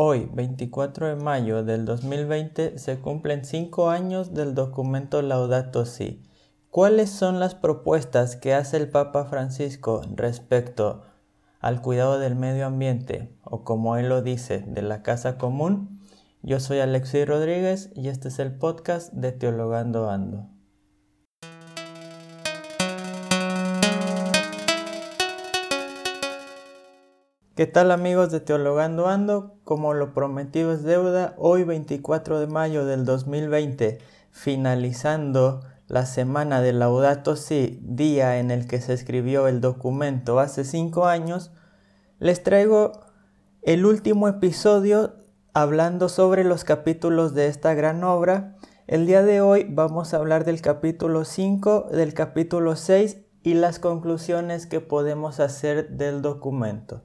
Hoy, 24 de mayo del 2020, se cumplen cinco años del documento Laudato Si. ¿Cuáles son las propuestas que hace el Papa Francisco respecto al cuidado del medio ambiente o como él lo dice, de la casa común? Yo soy Alexis Rodríguez y este es el podcast de Teologando Ando. ¿Qué tal amigos de Teologando Ando? Como lo prometido es deuda, hoy 24 de mayo del 2020, finalizando la semana de Laudato Si, día en el que se escribió el documento hace cinco años, les traigo el último episodio hablando sobre los capítulos de esta gran obra. El día de hoy vamos a hablar del capítulo 5, del capítulo 6 y las conclusiones que podemos hacer del documento.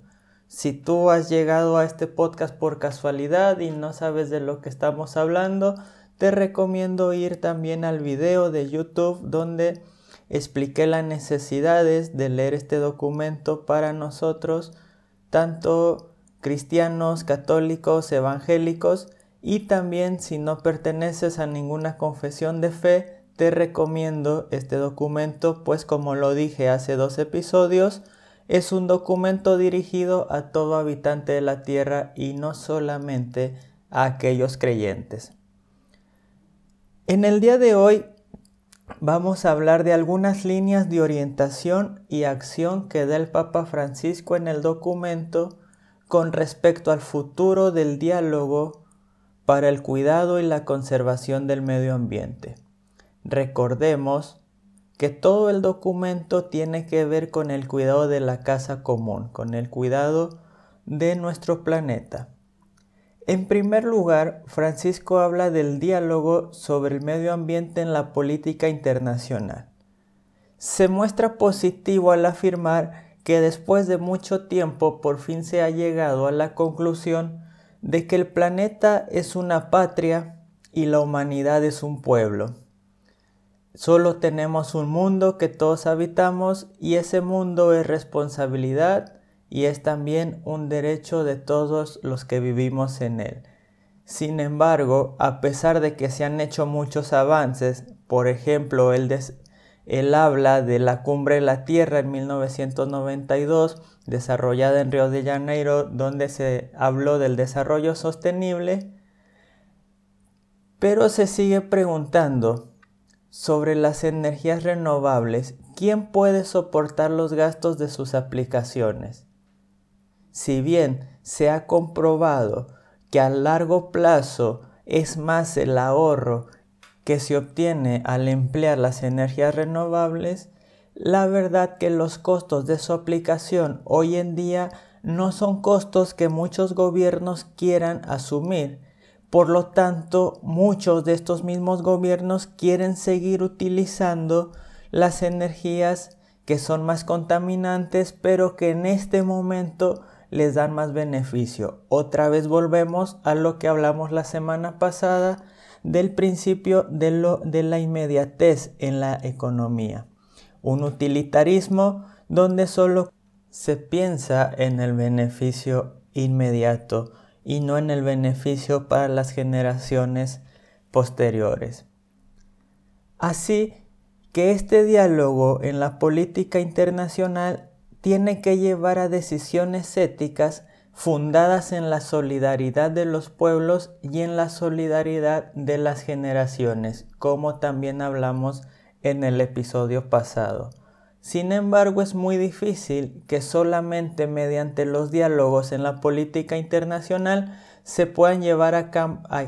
Si tú has llegado a este podcast por casualidad y no sabes de lo que estamos hablando, te recomiendo ir también al video de YouTube donde expliqué las necesidades de leer este documento para nosotros, tanto cristianos, católicos, evangélicos, y también si no perteneces a ninguna confesión de fe, te recomiendo este documento, pues como lo dije hace dos episodios, es un documento dirigido a todo habitante de la tierra y no solamente a aquellos creyentes. En el día de hoy vamos a hablar de algunas líneas de orientación y acción que da el Papa Francisco en el documento con respecto al futuro del diálogo para el cuidado y la conservación del medio ambiente. Recordemos que todo el documento tiene que ver con el cuidado de la casa común, con el cuidado de nuestro planeta. En primer lugar, Francisco habla del diálogo sobre el medio ambiente en la política internacional. Se muestra positivo al afirmar que después de mucho tiempo por fin se ha llegado a la conclusión de que el planeta es una patria y la humanidad es un pueblo. Solo tenemos un mundo que todos habitamos y ese mundo es responsabilidad y es también un derecho de todos los que vivimos en él. Sin embargo, a pesar de que se han hecho muchos avances, por ejemplo, él, habla de la Cumbre de la Tierra en 1992, desarrollada en Río de Janeiro, donde se habló del desarrollo sostenible, pero se sigue preguntando, sobre las energías renovables, ¿quién puede soportar los gastos de sus aplicaciones? Si bien se ha comprobado que a largo plazo es más el ahorro que se obtiene al emplear las energías renovables, la verdad que los costos de su aplicación hoy en día no son costos que muchos gobiernos quieran asumir, por lo tanto, muchos de estos mismos gobiernos quieren seguir utilizando las energías que son más contaminantes, pero que en este momento les dan más beneficio. Otra vez volvemos a lo que hablamos la semana pasada del principio de, lo, de la inmediatez en la economía. Un utilitarismo donde solo se piensa en el beneficio inmediato y no en el beneficio para las generaciones posteriores. Así que este diálogo en la política internacional tiene que llevar a decisiones éticas fundadas en la solidaridad de los pueblos y en la solidaridad de las generaciones, como también hablamos en el episodio pasado. Sin embargo, es muy difícil que solamente mediante los diálogos en la política internacional se puedan llevar a,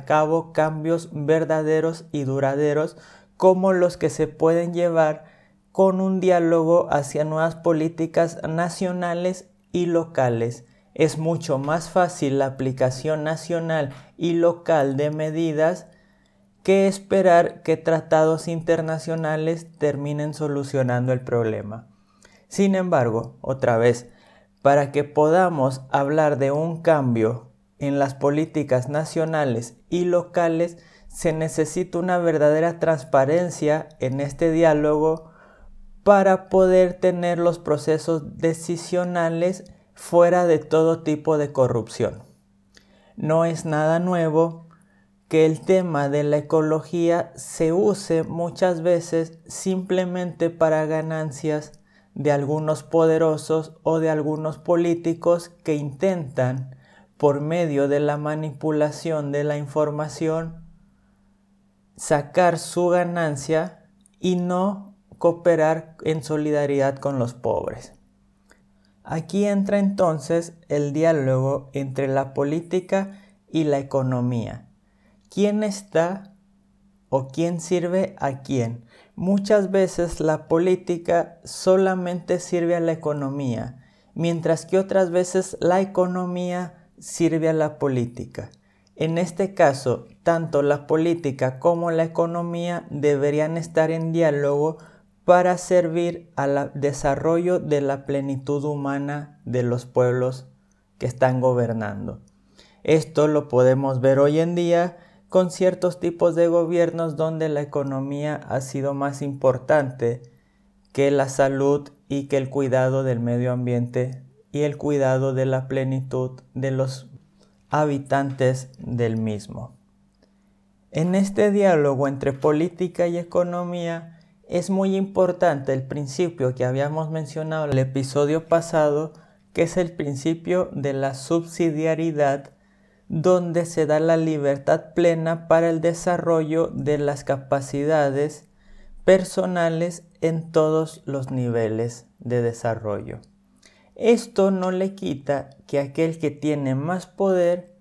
cabo cambios verdaderos y duraderos como los que se pueden llevar con un diálogo hacia nuevas políticas nacionales y locales. Es mucho más fácil la aplicación nacional y local de medidas que esperar que tratados internacionales terminen solucionando el problema. Sin embargo, otra vez, para que podamos hablar de un cambio en las políticas nacionales y locales, se necesita una verdadera transparencia en este diálogo para poder tener los procesos decisionales fuera de todo tipo de corrupción. no es nada nuevo que el tema de la ecología se use muchas veces simplemente para ganancias de algunos poderosos o de algunos políticos que intentan, por medio de la manipulación de la información, sacar su ganancia y no cooperar en solidaridad con los pobres. Aquí entra entonces el diálogo entre la política y la economía. ¿Quién está o quién sirve a quién? Muchas veces la política solamente sirve a la economía, mientras que otras veces la economía sirve a la política. En este caso, tanto la política como la economía deberían estar en diálogo para servir al desarrollo de la plenitud humana de los pueblos que están gobernando. Esto lo podemos ver hoy en día con ciertos tipos de gobiernos donde la economía ha sido más importante que la salud y que el cuidado del medio ambiente y el cuidado de la plenitud de los habitantes del mismo. En este diálogo entre política y economía es muy importante el principio que habíamos mencionado en el episodio pasado, que es el principio de la subsidiariedad donde se da la libertad plena para el desarrollo de las capacidades personales en todos los niveles de desarrollo. Esto no le quita que aquel que tiene más poder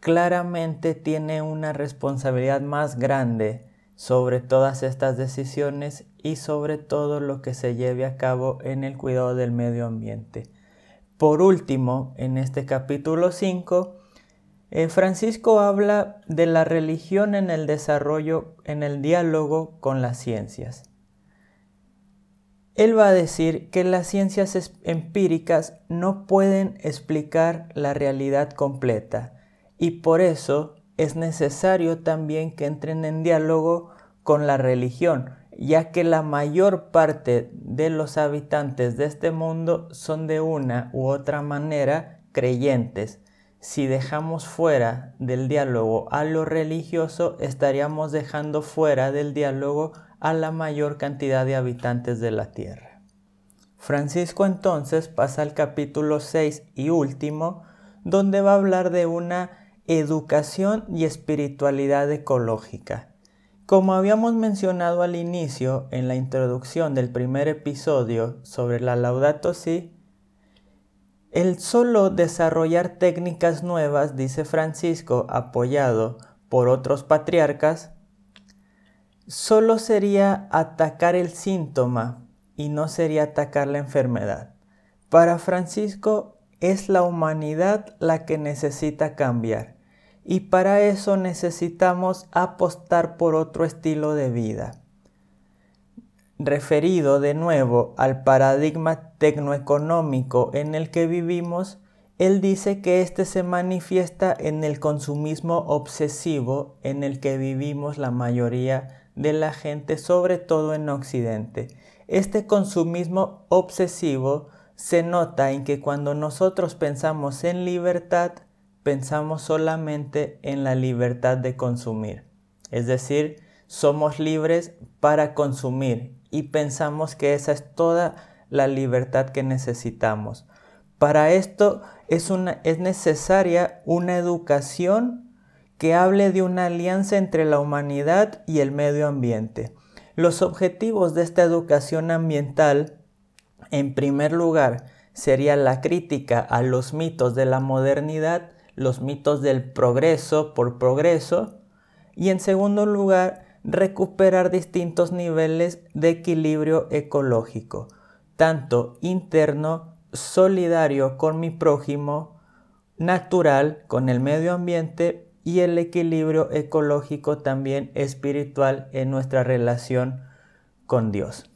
claramente tiene una responsabilidad más grande sobre todas estas decisiones y sobre todo lo que se lleve a cabo en el cuidado del medio ambiente. Por último, en este capítulo 5, eh, Francisco habla de la religión en el desarrollo, en el diálogo con las ciencias. Él va a decir que las ciencias empíricas no pueden explicar la realidad completa y por eso es necesario también que entren en diálogo con la religión, ya que la mayor parte de los habitantes de este mundo son de una u otra manera creyentes si dejamos fuera del diálogo a lo religioso, estaríamos dejando fuera del diálogo a la mayor cantidad de habitantes de la tierra. Francisco entonces pasa al capítulo 6 y último, donde va a hablar de una educación y espiritualidad ecológica. Como habíamos mencionado al inicio en la introducción del primer episodio sobre la Laudato Si, el solo desarrollar técnicas nuevas, dice Francisco, apoyado por otros patriarcas, solo sería atacar el síntoma y no sería atacar la enfermedad. Para Francisco es la humanidad la que necesita cambiar y para eso necesitamos apostar por otro estilo de vida referido de nuevo al paradigma tecnoeconómico en el que vivimos, él dice que éste se manifiesta en el consumismo obsesivo en el que vivimos la mayoría de la gente, sobre todo en Occidente. Este consumismo obsesivo se nota en que cuando nosotros pensamos en libertad, pensamos solamente en la libertad de consumir. Es decir, somos libres para consumir y pensamos que esa es toda la libertad que necesitamos. Para esto es, es necesaria una educación que hable de una alianza entre la humanidad y el medio ambiente. Los objetivos de esta educación ambiental, en primer lugar, sería la crítica a los mitos de la modernidad, los mitos del progreso por progreso, y en segundo lugar, recuperar distintos niveles de equilibrio ecológico, tanto interno, solidario con mi prójimo, natural con el medio ambiente y el equilibrio ecológico también espiritual en nuestra relación con Dios.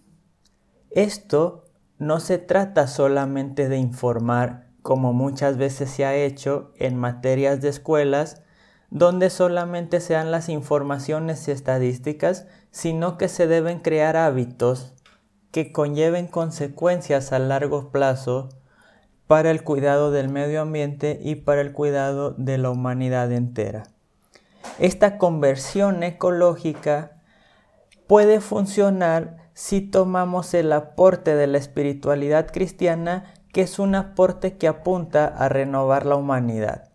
Esto no se trata solamente de informar como muchas veces se ha hecho en materias de escuelas donde solamente sean las informaciones y estadísticas, sino que se deben crear hábitos que conlleven consecuencias a largo plazo para el cuidado del medio ambiente y para el cuidado de la humanidad entera. Esta conversión ecológica puede funcionar si tomamos el aporte de la espiritualidad cristiana, que es un aporte que apunta a renovar la humanidad.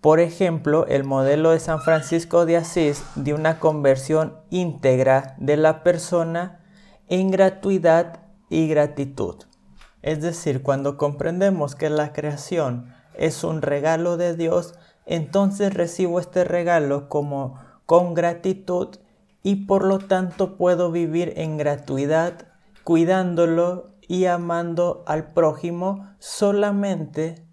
Por ejemplo, el modelo de San Francisco de Asís de una conversión íntegra de la persona en gratuidad y gratitud. Es decir, cuando comprendemos que la creación es un regalo de Dios, entonces recibo este regalo como con gratitud y por lo tanto puedo vivir en gratuidad, cuidándolo y amando al prójimo solamente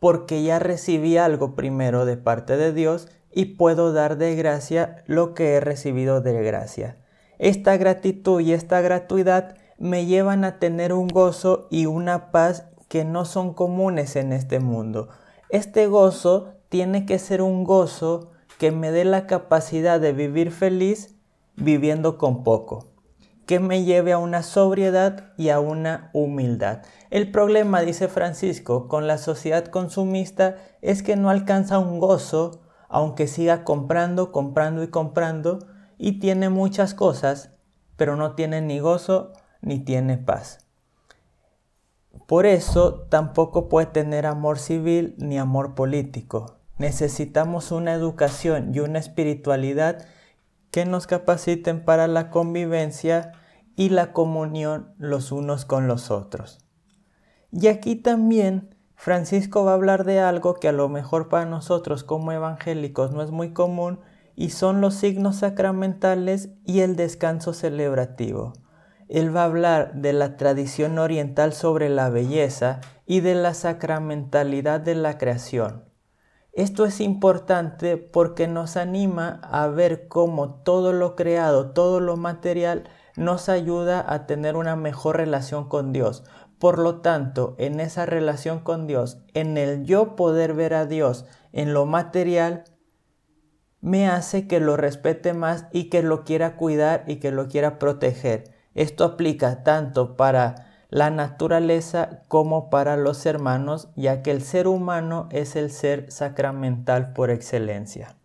porque ya recibí algo primero de parte de Dios y puedo dar de gracia lo que he recibido de gracia. Esta gratitud y esta gratuidad me llevan a tener un gozo y una paz que no son comunes en este mundo. Este gozo tiene que ser un gozo que me dé la capacidad de vivir feliz viviendo con poco, que me lleve a una sobriedad y a una humildad. El problema, dice Francisco, con la sociedad consumista es que no alcanza un gozo, aunque siga comprando, comprando y comprando, y tiene muchas cosas, pero no tiene ni gozo ni tiene paz. Por eso tampoco puede tener amor civil ni amor político. Necesitamos una educación y una espiritualidad que nos capaciten para la convivencia y la comunión los unos con los otros. Y aquí también Francisco va a hablar de algo que a lo mejor para nosotros como evangélicos no es muy común y son los signos sacramentales y el descanso celebrativo él va a hablar de la tradición oriental sobre la belleza y de la sacramentalidad de la creación. Esto es importante porque nos anima a ver cómo todo lo creado, todo lo material, nos ayuda a tener una mejor relación con Dios. Por lo tanto, en esa relación con Dios, en el yo poder ver a Dios en lo material, me hace que lo respete más y que lo quiera cuidar y que lo quiera proteger. Esto aplica tanto para la naturaleza como para los hermanos, ya que el ser humano es el ser sacramental por excelencia.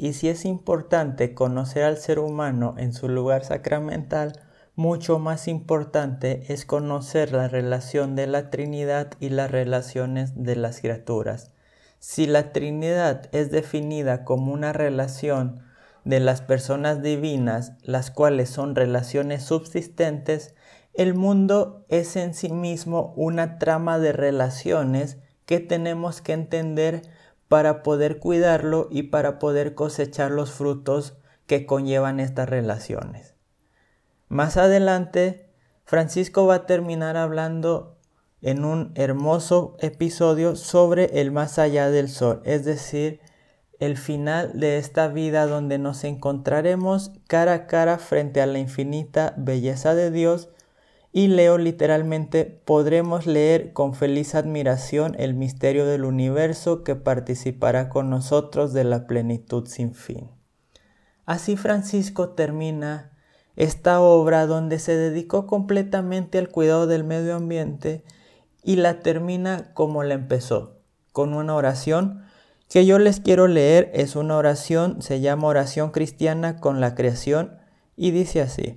Y si es importante conocer al ser humano en su lugar sacramental, mucho más importante es conocer la relación de la Trinidad y las relaciones de las criaturas. Si la Trinidad es definida como una relación de las personas divinas, las cuales son relaciones subsistentes, el mundo es en sí mismo una trama de relaciones que tenemos que entender para poder cuidarlo y para poder cosechar los frutos que conllevan estas relaciones. Más adelante, Francisco va a terminar hablando en un hermoso episodio sobre el más allá del sol, es decir, el final de esta vida donde nos encontraremos cara a cara frente a la infinita belleza de Dios y leo literalmente, podremos leer con feliz admiración el misterio del universo que participará con nosotros de la plenitud sin fin. Así Francisco termina esta obra donde se dedicó completamente al cuidado del medio ambiente y la termina como la empezó, con una oración que yo les quiero leer es una oración, se llama oración cristiana con la creación y dice así.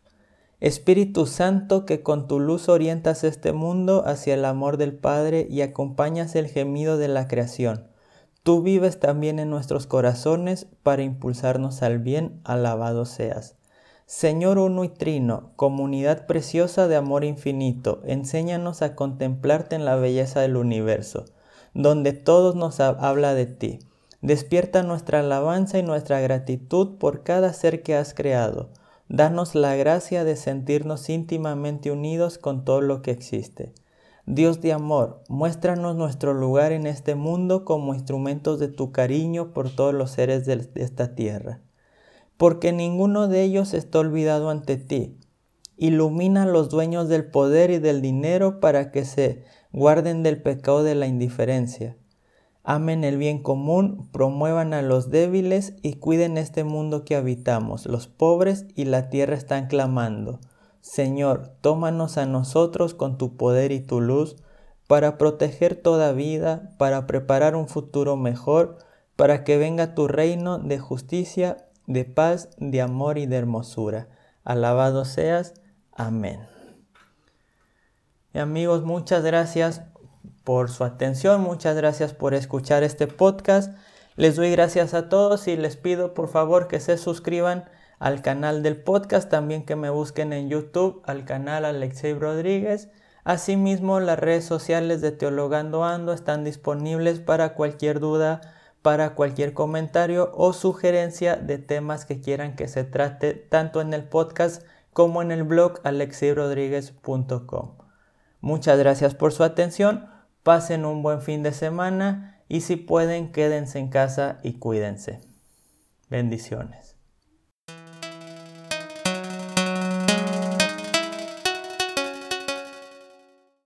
Espíritu Santo, que con tu luz orientas este mundo hacia el amor del Padre y acompañas el gemido de la creación. Tú vives también en nuestros corazones para impulsarnos al bien. Alabado seas. Señor uno y trino, comunidad preciosa de amor infinito, enséñanos a contemplarte en la belleza del universo donde todos nos habla de ti. Despierta nuestra alabanza y nuestra gratitud por cada ser que has creado. Danos la gracia de sentirnos íntimamente unidos con todo lo que existe. Dios de amor, muéstranos nuestro lugar en este mundo como instrumentos de tu cariño por todos los seres de esta tierra. Porque ninguno de ellos está olvidado ante ti. Ilumina a los dueños del poder y del dinero para que se guarden del pecado de la indiferencia. Amen el bien común, promuevan a los débiles y cuiden este mundo que habitamos. Los pobres y la tierra están clamando. Señor, tómanos a nosotros con tu poder y tu luz para proteger toda vida, para preparar un futuro mejor, para que venga tu reino de justicia, de paz, de amor y de hermosura. Alabado seas. Amén. Y amigos, muchas gracias por su atención, muchas gracias por escuchar este podcast. Les doy gracias a todos y les pido por favor que se suscriban al canal del podcast, también que me busquen en YouTube, al canal Alexei Rodríguez. Asimismo, las redes sociales de Teologando Ando están disponibles para cualquier duda, para cualquier comentario o sugerencia de temas que quieran que se trate tanto en el podcast como en el blog alexeirodríguez.com. Muchas gracias por su atención, pasen un buen fin de semana y si pueden quédense en casa y cuídense. Bendiciones.